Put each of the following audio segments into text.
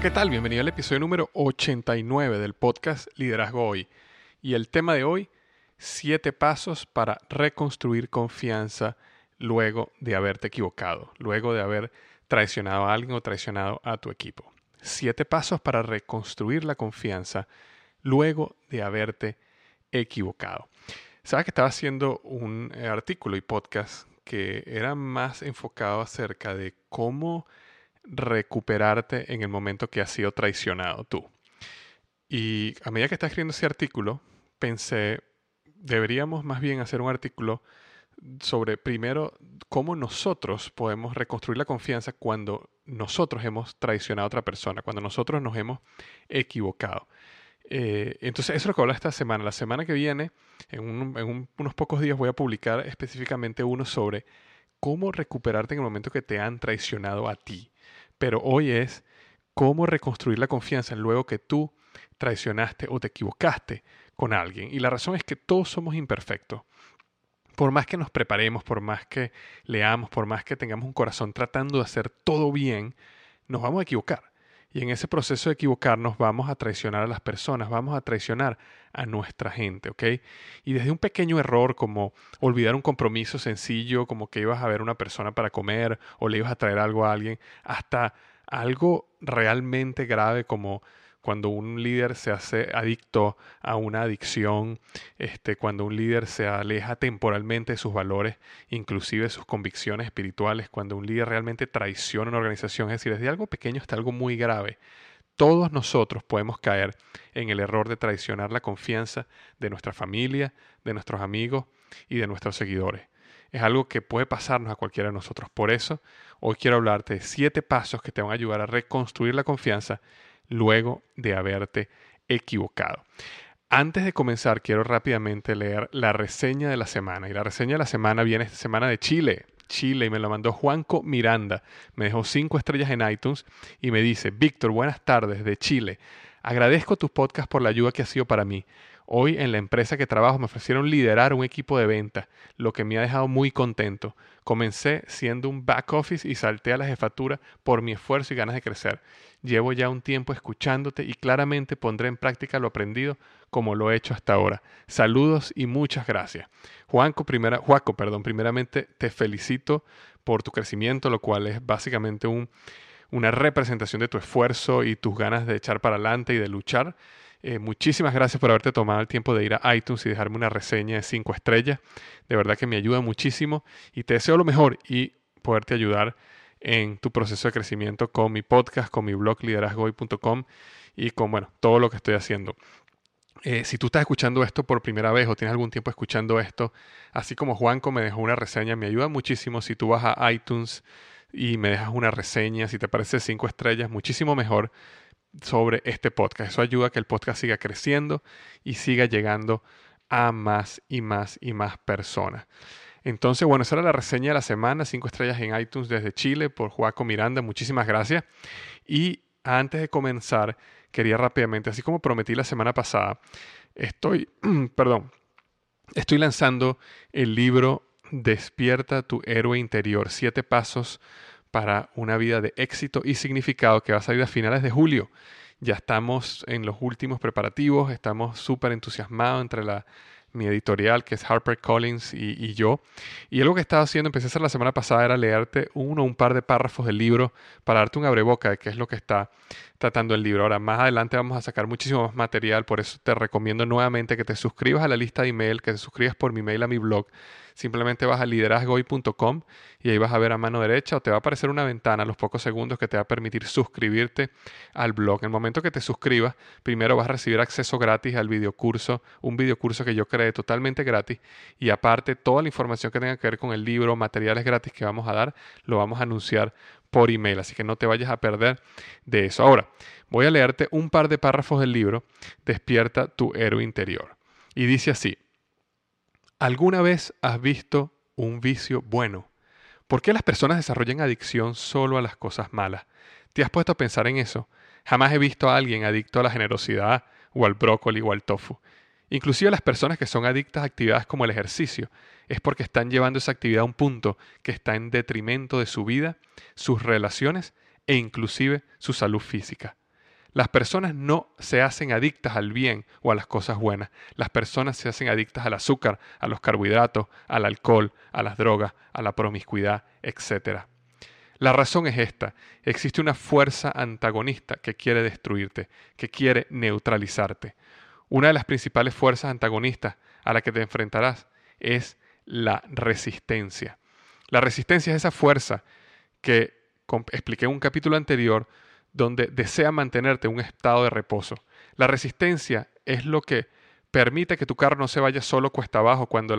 ¿Qué tal? Bienvenido al episodio número 89 del podcast Liderazgo Hoy. Y el tema de hoy, siete pasos para reconstruir confianza luego de haberte equivocado, luego de haber traicionado a alguien o traicionado a tu equipo. Siete pasos para reconstruir la confianza luego de haberte equivocado. Sabes que estaba haciendo un eh, artículo y podcast que era más enfocado acerca de cómo recuperarte en el momento que has sido traicionado tú. Y a medida que estaba escribiendo ese artículo, pensé, deberíamos más bien hacer un artículo sobre primero cómo nosotros podemos reconstruir la confianza cuando nosotros hemos traicionado a otra persona, cuando nosotros nos hemos equivocado. Eh, entonces, eso es lo que habla esta semana. La semana que viene, en, en unos pocos días, voy a publicar específicamente uno sobre cómo recuperarte en el momento que te han traicionado a ti. Pero hoy es cómo reconstruir la confianza luego que tú traicionaste o te equivocaste con alguien. Y la razón es que todos somos imperfectos. Por más que nos preparemos, por más que leamos, por más que tengamos un corazón tratando de hacer todo bien, nos vamos a equivocar. Y en ese proceso de equivocarnos vamos a traicionar a las personas, vamos a traicionar a nuestra gente, ¿ok? Y desde un pequeño error como olvidar un compromiso sencillo, como que ibas a ver una persona para comer o le ibas a traer algo a alguien, hasta algo realmente grave como cuando un líder se hace adicto a una adicción, este, cuando un líder se aleja temporalmente de sus valores, inclusive sus convicciones espirituales, cuando un líder realmente traiciona una organización, es decir, desde algo pequeño hasta algo muy grave. Todos nosotros podemos caer en el error de traicionar la confianza de nuestra familia, de nuestros amigos y de nuestros seguidores. Es algo que puede pasarnos a cualquiera de nosotros. Por eso, hoy quiero hablarte de siete pasos que te van a ayudar a reconstruir la confianza luego de haberte equivocado. Antes de comenzar, quiero rápidamente leer la reseña de la semana. Y la reseña de la semana viene esta semana de Chile. Chile y me lo mandó Juanco Miranda. Me dejó cinco estrellas en iTunes y me dice, Víctor, buenas tardes de Chile. Agradezco tus podcasts por la ayuda que ha sido para mí. Hoy en la empresa que trabajo me ofrecieron liderar un equipo de venta, lo que me ha dejado muy contento. Comencé siendo un back office y salté a la jefatura por mi esfuerzo y ganas de crecer. Llevo ya un tiempo escuchándote y claramente pondré en práctica lo aprendido como lo he hecho hasta ahora. Saludos y muchas gracias. Juanco, primera, Juaco, perdón, primeramente te felicito por tu crecimiento, lo cual es básicamente un, una representación de tu esfuerzo y tus ganas de echar para adelante y de luchar. Eh, muchísimas gracias por haberte tomado el tiempo de ir a iTunes y dejarme una reseña de 5 estrellas. De verdad que me ayuda muchísimo y te deseo lo mejor y poderte ayudar en tu proceso de crecimiento con mi podcast, con mi blog liderazgoy.com y con bueno, todo lo que estoy haciendo. Eh, si tú estás escuchando esto por primera vez o tienes algún tiempo escuchando esto, así como Juanco me dejó una reseña, me ayuda muchísimo si tú vas a iTunes y me dejas una reseña, si te parece cinco estrellas, muchísimo mejor sobre este podcast. Eso ayuda a que el podcast siga creciendo y siga llegando a más y más y más personas. Entonces, bueno, esa era la reseña de la semana, cinco estrellas en iTunes desde Chile por Joaco Miranda, muchísimas gracias. Y antes de comenzar, quería rápidamente, así como prometí la semana pasada, estoy, perdón, estoy lanzando el libro Despierta tu héroe interior, siete pasos para una vida de éxito y significado que va a salir a finales de julio. Ya estamos en los últimos preparativos, estamos súper entusiasmados entre la mi editorial, que es HarperCollins y, y yo. Y algo que estaba haciendo, empecé a hacer la semana pasada, era leerte uno o un par de párrafos del libro para darte un abreboca de qué es lo que está tratando el libro. Ahora, más adelante vamos a sacar muchísimo más material, por eso te recomiendo nuevamente que te suscribas a la lista de email, que te suscribas por mi mail a mi blog. Simplemente vas a liderazgoy.com y ahí vas a ver a mano derecha o te va a aparecer una ventana a los pocos segundos que te va a permitir suscribirte al blog. En el momento que te suscribas, primero vas a recibir acceso gratis al videocurso, un videocurso que yo creé totalmente gratis y aparte toda la información que tenga que ver con el libro, materiales gratis que vamos a dar, lo vamos a anunciar por email, así que no te vayas a perder de eso. Ahora, voy a leerte un par de párrafos del libro Despierta tu héroe interior. Y dice así, ¿alguna vez has visto un vicio bueno? ¿Por qué las personas desarrollan adicción solo a las cosas malas? ¿Te has puesto a pensar en eso? Jamás he visto a alguien adicto a la generosidad o al brócoli o al tofu. Inclusive las personas que son adictas a actividades como el ejercicio es porque están llevando esa actividad a un punto que está en detrimento de su vida, sus relaciones e inclusive su salud física. Las personas no se hacen adictas al bien o a las cosas buenas. Las personas se hacen adictas al azúcar, a los carbohidratos, al alcohol, a las drogas, a la promiscuidad, etc. La razón es esta. Existe una fuerza antagonista que quiere destruirte, que quiere neutralizarte. Una de las principales fuerzas antagonistas a la que te enfrentarás es la resistencia. La resistencia es esa fuerza que expliqué en un capítulo anterior donde desea mantenerte en un estado de reposo. La resistencia es lo que permite que tu carro no se vaya solo cuesta abajo cuando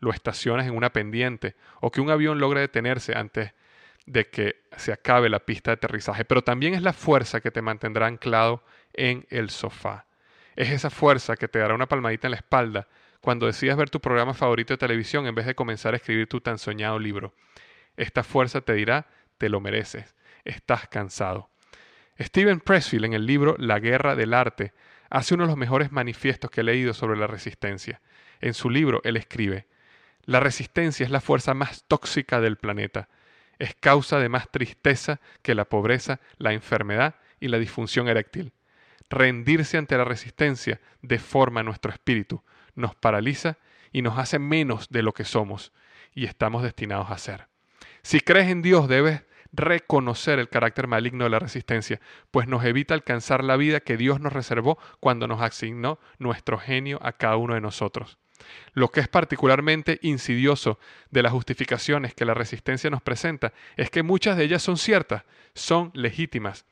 lo estacionas en una pendiente o que un avión logre detenerse antes de que se acabe la pista de aterrizaje, pero también es la fuerza que te mantendrá anclado en el sofá. Es esa fuerza que te dará una palmadita en la espalda cuando decidas ver tu programa favorito de televisión en vez de comenzar a escribir tu tan soñado libro. Esta fuerza te dirá, te lo mereces, estás cansado. Steven Pressfield en el libro La guerra del arte hace uno de los mejores manifiestos que he leído sobre la resistencia. En su libro él escribe, La resistencia es la fuerza más tóxica del planeta. Es causa de más tristeza que la pobreza, la enfermedad y la disfunción eréctil. Rendirse ante la resistencia deforma nuestro espíritu, nos paraliza y nos hace menos de lo que somos y estamos destinados a ser. Si crees en Dios debes reconocer el carácter maligno de la resistencia, pues nos evita alcanzar la vida que Dios nos reservó cuando nos asignó nuestro genio a cada uno de nosotros. Lo que es particularmente insidioso de las justificaciones que la resistencia nos presenta es que muchas de ellas son ciertas, son legítimas,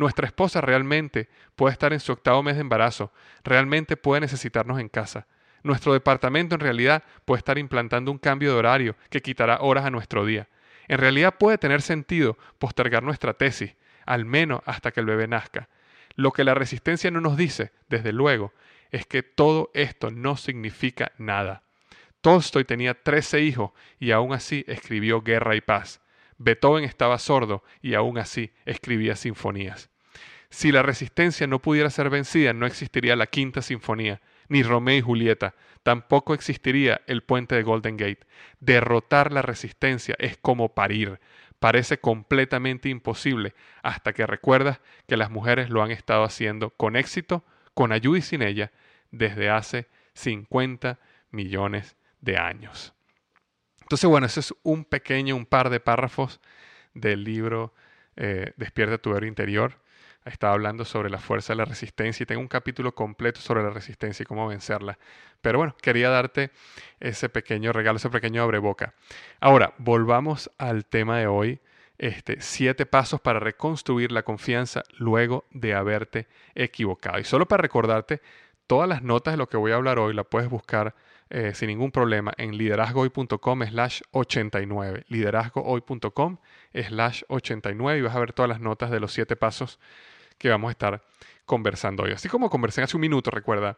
nuestra esposa realmente puede estar en su octavo mes de embarazo, realmente puede necesitarnos en casa. Nuestro departamento en realidad puede estar implantando un cambio de horario que quitará horas a nuestro día. En realidad puede tener sentido postergar nuestra tesis, al menos hasta que el bebé nazca. Lo que la resistencia no nos dice, desde luego, es que todo esto no significa nada. Tolstoy tenía trece hijos y aún así escribió Guerra y Paz. Beethoven estaba sordo y aún así escribía sinfonías. Si la resistencia no pudiera ser vencida, no existiría la Quinta Sinfonía, ni Romeo y Julieta, tampoco existiría el puente de Golden Gate. Derrotar la resistencia es como parir. Parece completamente imposible hasta que recuerdas que las mujeres lo han estado haciendo con éxito, con ayuda y sin ella, desde hace 50 millones de años. Entonces, bueno, ese es un pequeño, un par de párrafos del libro eh, Despierta tu héroe interior. Estaba hablando sobre la fuerza de la resistencia y tengo un capítulo completo sobre la resistencia y cómo vencerla. Pero bueno, quería darte ese pequeño regalo, ese pequeño abreboca. Ahora, volvamos al tema de hoy. Este, siete pasos para reconstruir la confianza luego de haberte equivocado. Y solo para recordarte, todas las notas de lo que voy a hablar hoy la puedes buscar eh, sin ningún problema en liderazgohoy.com slash 89. Liderazgohoy.com slash 89 y vas a ver todas las notas de los siete pasos que vamos a estar conversando hoy. Así como conversé hace un minuto, recuerda,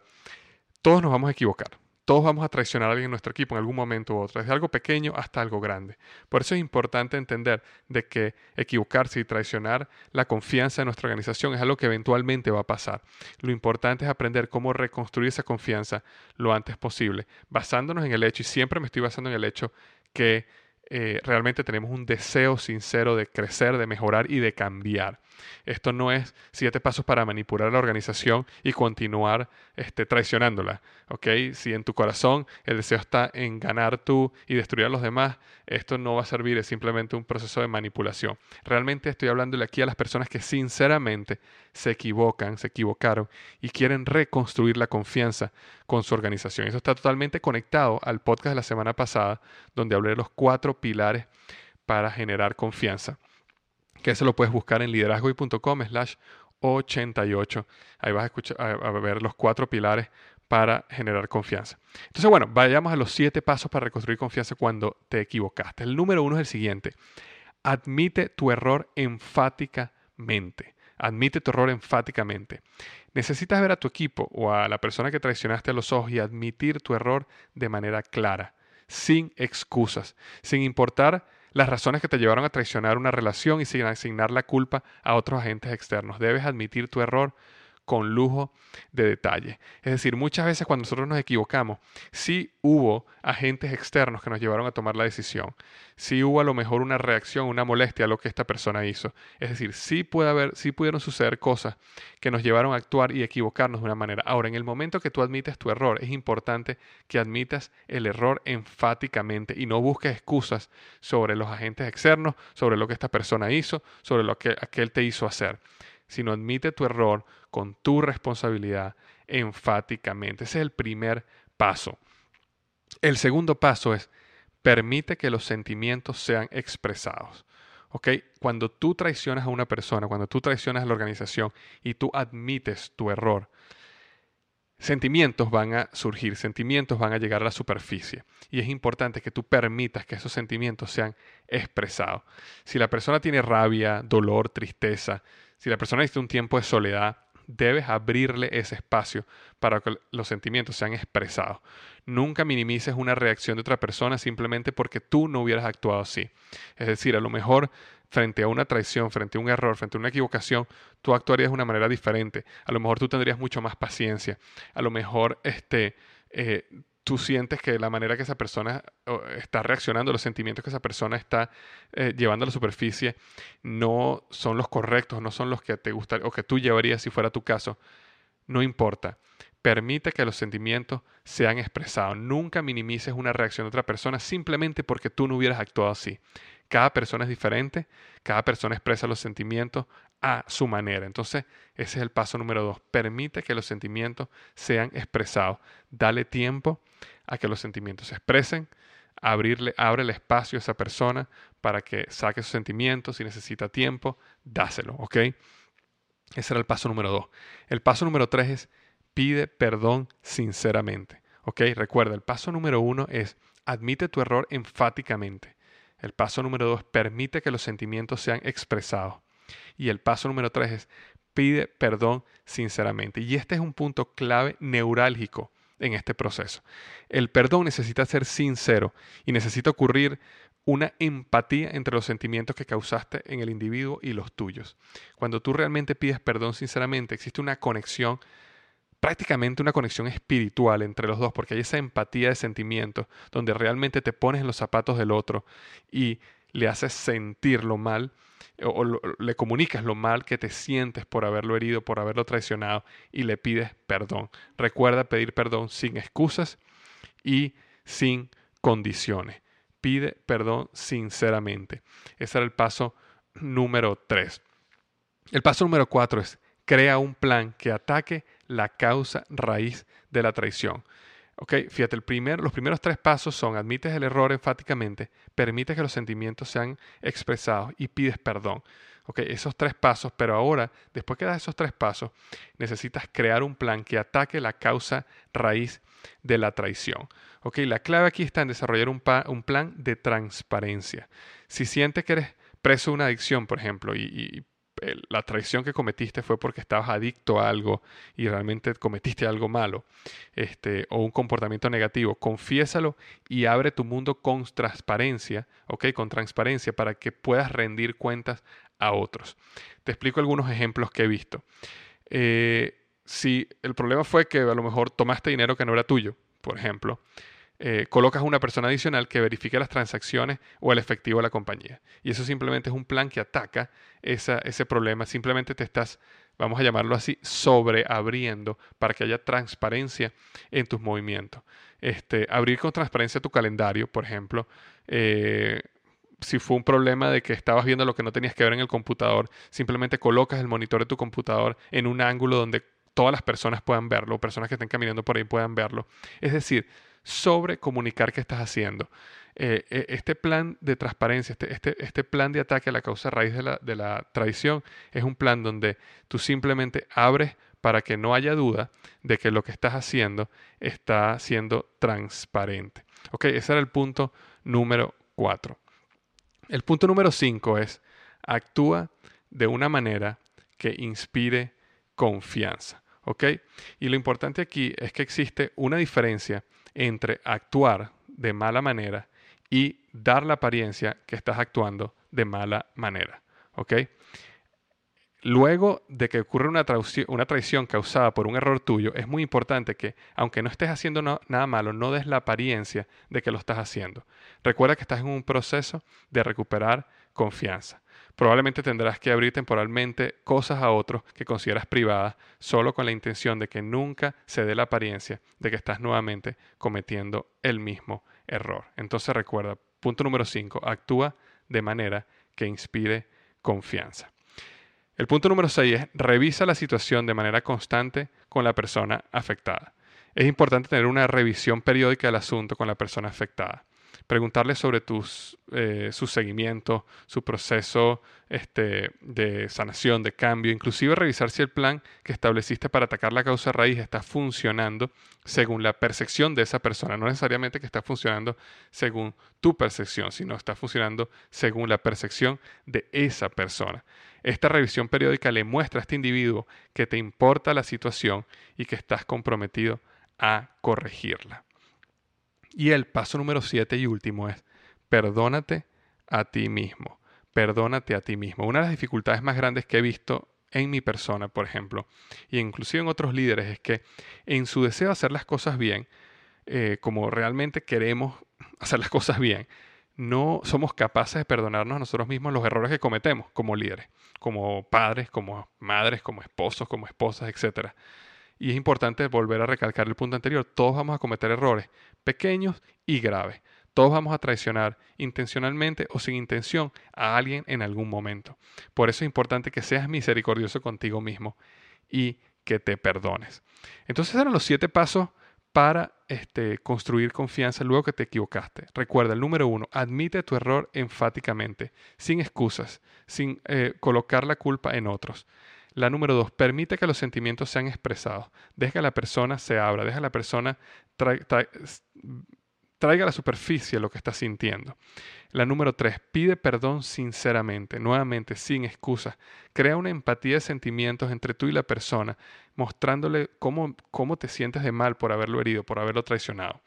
todos nos vamos a equivocar. Todos vamos a traicionar a alguien en nuestro equipo en algún momento u otro, desde algo pequeño hasta algo grande. Por eso es importante entender de que equivocarse y traicionar la confianza de nuestra organización es algo que eventualmente va a pasar. Lo importante es aprender cómo reconstruir esa confianza lo antes posible, basándonos en el hecho, y siempre me estoy basando en el hecho que eh, realmente tenemos un deseo sincero de crecer, de mejorar y de cambiar. Esto no es siete pasos para manipular a la organización y continuar este, traicionándola. ¿okay? Si en tu corazón el deseo está en ganar tú y destruir a los demás, esto no va a servir, es simplemente un proceso de manipulación. Realmente estoy hablándole aquí a las personas que sinceramente se equivocan, se equivocaron y quieren reconstruir la confianza con su organización. Eso está totalmente conectado al podcast de la semana pasada, donde hablé de los cuatro pilares para generar confianza que eso lo puedes buscar en liderazgoy.com slash 88. Ahí vas a, escuchar, a, ver los cuatro pilares para generar confianza. Entonces, bueno, vayamos a los siete pasos para reconstruir confianza cuando te equivocaste. El número uno es el siguiente. Admite tu error enfáticamente. Admite tu error enfáticamente. Necesitas ver a tu equipo o a la persona que traicionaste a los ojos y admitir tu error de manera clara, sin excusas, sin importar las razones que te llevaron a traicionar una relación y sin asignar la culpa a otros agentes externos. Debes admitir tu error con lujo de detalle. Es decir, muchas veces cuando nosotros nos equivocamos, sí hubo agentes externos que nos llevaron a tomar la decisión. Sí hubo a lo mejor una reacción, una molestia a lo que esta persona hizo. Es decir, sí puede haber, sí pudieron suceder cosas que nos llevaron a actuar y equivocarnos de una manera. Ahora, en el momento que tú admites tu error, es importante que admitas el error enfáticamente y no busques excusas sobre los agentes externos, sobre lo que esta persona hizo, sobre lo que aquel te hizo hacer sino admite tu error con tu responsabilidad enfáticamente. Ese es el primer paso. El segundo paso es permite que los sentimientos sean expresados. Cuando tú traicionas a una persona, cuando tú traicionas a la organización y tú admites tu error, sentimientos van a surgir, sentimientos van a llegar a la superficie. Y es importante que tú permitas que esos sentimientos sean expresados. Si la persona tiene rabia, dolor, tristeza, si la persona necesita un tiempo de soledad, debes abrirle ese espacio para que los sentimientos sean expresados. Nunca minimices una reacción de otra persona simplemente porque tú no hubieras actuado así. Es decir, a lo mejor frente a una traición, frente a un error, frente a una equivocación, tú actuarías de una manera diferente. A lo mejor tú tendrías mucho más paciencia. A lo mejor este, eh, tú sientes que la manera que esa persona está reaccionando, los sentimientos que esa persona está eh, llevando a la superficie, no son los correctos, no son los que te gustaría o que tú llevarías si fuera tu caso, no importa. Permite que los sentimientos sean expresados. Nunca minimices una reacción de otra persona simplemente porque tú no hubieras actuado así. Cada persona es diferente, cada persona expresa los sentimientos a su manera. Entonces, ese es el paso número dos. Permite que los sentimientos sean expresados. Dale tiempo a que los sentimientos se expresen. Abrirle, abre el espacio a esa persona para que saque sus sentimientos. Si necesita tiempo, dáselo, ¿ok? Ese era el paso número dos. El paso número tres es pide perdón sinceramente. ¿Ok? Recuerda, el paso número uno es admite tu error enfáticamente. El paso número dos, permite que los sentimientos sean expresados. Y el paso número tres es pide perdón sinceramente. Y este es un punto clave neurálgico en este proceso. El perdón necesita ser sincero y necesita ocurrir una empatía entre los sentimientos que causaste en el individuo y los tuyos. Cuando tú realmente pides perdón sinceramente, existe una conexión prácticamente una conexión espiritual entre los dos, porque hay esa empatía de sentimientos, donde realmente te pones en los zapatos del otro y le haces sentir lo mal o, le comunicas lo mal que te sientes por haberlo herido, por haberlo traicionado y le pides perdón. Recuerda pedir perdón sin excusas y sin condiciones. Pide perdón sinceramente. Ese era el paso número tres. El paso número cuatro es crea un plan que ataque la causa raíz de la traición. Ok, fíjate, el primer, los primeros tres pasos son admites el error enfáticamente, permites que los sentimientos sean expresados y pides perdón. Ok, esos tres pasos, pero ahora, después que das esos tres pasos, necesitas crear un plan que ataque la causa raíz de la traición. ¿Ok? La clave aquí está en desarrollar un, un plan de transparencia. Si sientes que eres preso de una adicción, por ejemplo, y, la traición que cometiste fue porque estabas adicto a algo y realmente cometiste algo malo este, o un comportamiento negativo, confiésalo y abre tu mundo con transparencia, ¿ok? Con transparencia para que puedas rendir cuentas a otros. Te explico algunos ejemplos que he visto. Eh, si el problema fue que a lo mejor tomaste dinero que no era tuyo, por ejemplo, eh, colocas una persona adicional que verifique las transacciones o el efectivo de la compañía. Y eso simplemente es un plan que ataca ese problema. Simplemente te estás, vamos a llamarlo así, sobreabriendo para que haya transparencia en tus movimientos. Este, abrir con transparencia tu calendario, por ejemplo. Eh, si fue un problema de que estabas viendo lo que no tenías que ver en el computador, simplemente colocas el monitor de tu computador en un ángulo donde todas las personas puedan verlo, personas que estén caminando por ahí puedan verlo. Es decir, sobre comunicar qué estás haciendo. Eh, eh, este plan de transparencia, este, este, este, plan de ataque a la causa raíz de la, de la traición, es un plan donde tú simplemente abres para que no haya duda de que lo que estás haciendo está siendo transparente. Ok, ese era el punto número cuatro. El punto número cinco es, actúa de una manera que inspire confianza. ¿Ok? Y lo importante aquí es que existe una diferencia entre actuar de mala manera y dar la apariencia que estás actuando de mala manera. ¿Ok? Luego de que ocurre una, una, traición causada por un error tuyo, es muy importante que, aunque no estés haciendo nada malo, no des la apariencia de que lo estás haciendo. Recuerda que estás en un proceso de recuperar confianza. Probablemente tendrás que abrir temporalmente cosas a otros que consideras privadas solo con la intención de que nunca se dé la apariencia de que estás nuevamente cometiendo el mismo error. Entonces recuerda, punto número 5, actúa de manera que inspire confianza. El punto número 6 es revisa la situación de manera constante con la persona afectada. Es importante tener una revisión periódica del asunto con la persona afectada. Preguntarle sobre tus, eh, su seguimiento, su proceso este, de sanación, de cambio, inclusive revisar si el plan que estableciste para atacar la causa raíz está funcionando según la percepción de esa persona. No necesariamente que está funcionando según tu percepción, sino está funcionando según la percepción de esa persona. Esta revisión periódica le muestra a este individuo que te importa la situación y que estás comprometido a corregirla. Y el paso número siete y último es, perdónate a ti mismo. Perdónate a ti mismo. Una de las dificultades más grandes que he visto en mi persona, por ejemplo, y inclusive en otros líderes, es que en su deseo de hacer las cosas bien, eh, como realmente queremos hacer las cosas bien, no somos capaces de perdonarnos a nosotros mismos los errores que cometemos como líderes, como padres, como madres, como esposos, como esposas, etc. Y es importante volver a recalcar el punto anterior, todos vamos a cometer errores pequeños y graves. Todos vamos a traicionar intencionalmente o sin intención a alguien en algún momento. Por eso es importante que seas misericordioso contigo mismo y que te perdones. Entonces eran los siete pasos para este, construir confianza luego que te equivocaste. Recuerda, el número uno, admite tu error enfáticamente, sin excusas, sin eh, colocar la culpa en otros. La número dos, permite que los sentimientos sean expresados. Deja que la persona se abra, deja que la persona traiga a la superficie lo que está sintiendo. La número tres, pide perdón sinceramente, nuevamente, sin excusas. Crea una empatía de sentimientos entre tú y la persona, mostrándole cómo, cómo te sientes de mal por haberlo herido, por haberlo traicionado.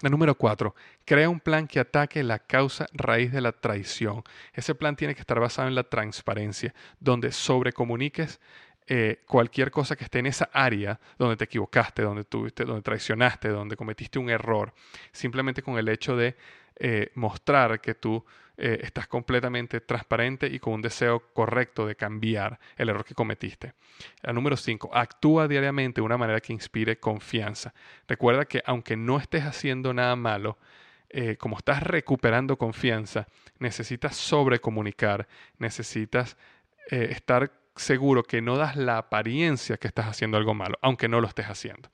La número cuatro, crea un plan que ataque la causa raíz de la traición. Ese plan tiene que estar basado en la transparencia, donde sobrecomuniques eh, cualquier cosa que esté en esa área donde te equivocaste, donde tuviste, donde traicionaste, donde cometiste un error, simplemente con el hecho de eh, mostrar que tú eh, estás completamente transparente y con un deseo correcto de cambiar el error que cometiste. La número 5, actúa diariamente de una manera que inspire confianza. Recuerda que aunque no estés haciendo nada malo, como estás recuperando confianza, necesitas sobrecomunicar, necesitas estar seguro que no das la apariencia que estás haciendo algo malo, aunque no lo estés haciendo.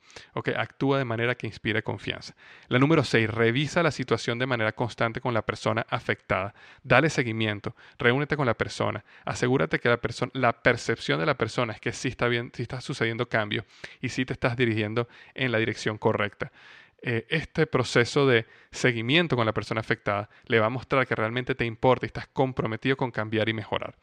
Actúa de manera que inspire confianza. La número 6, revisa la situación de manera constante con la persona afectada. Dale seguimiento, reúnete con la persona, asegúrate que la, la percepción de la persona es que sí está bien, sí está sucediendo cambio y sí te estás dirigiendo en la dirección correcta. Eh, este proceso de seguimiento con la persona afectada le va a mostrar que realmente te importa y estás comprometido con cambiar y mejorar.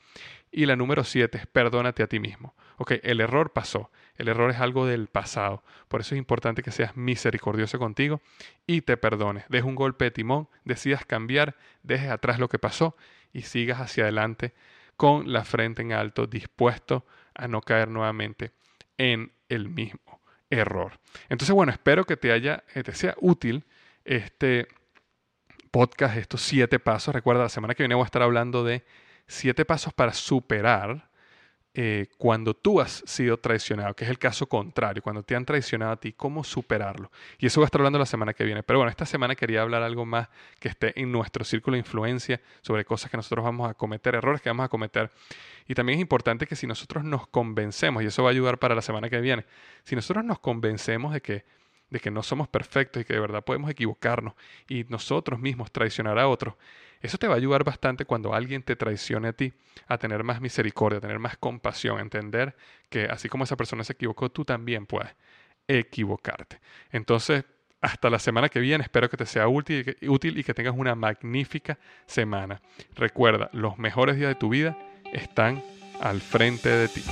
Y la número siete es perdónate a ti mismo. Ok, el error pasó, el error es algo del pasado, por eso es importante que seas misericordioso contigo y te perdones, dejes un golpe de timón, decidas cambiar, dejes atrás lo que pasó y sigas hacia adelante con la frente en alto, dispuesto a no caer nuevamente en el mismo error. Entonces, bueno, espero que te haya, eh, te sea útil este podcast, estos siete pasos. Recuerda, la semana que viene voy a estar hablando de siete pasos para superar eh, cuando tú has sido traicionado, que es el caso contrario, cuando te han traicionado a ti, cómo superarlo. Y eso voy a estar hablando la semana que viene. Pero bueno, esta semana quería hablar algo más que esté en nuestro círculo de influencia sobre cosas que nosotros vamos a cometer, errores que vamos a cometer. Y también es importante que si nosotros nos convencemos, y eso va a ayudar para la semana que viene, si nosotros nos convencemos de que de que no somos perfectos y que de verdad podemos equivocarnos y nosotros mismos traicionar a otros, eso te va a ayudar bastante cuando alguien te traicione a ti, a tener más misericordia, a tener más compasión, a entender que así como esa persona se equivocó, tú también puedes equivocarte. Entonces, hasta la semana que viene, espero que te sea útil, útil y que tengas una magnífica semana. Recuerda, los mejores días de tu vida están al frente de ti.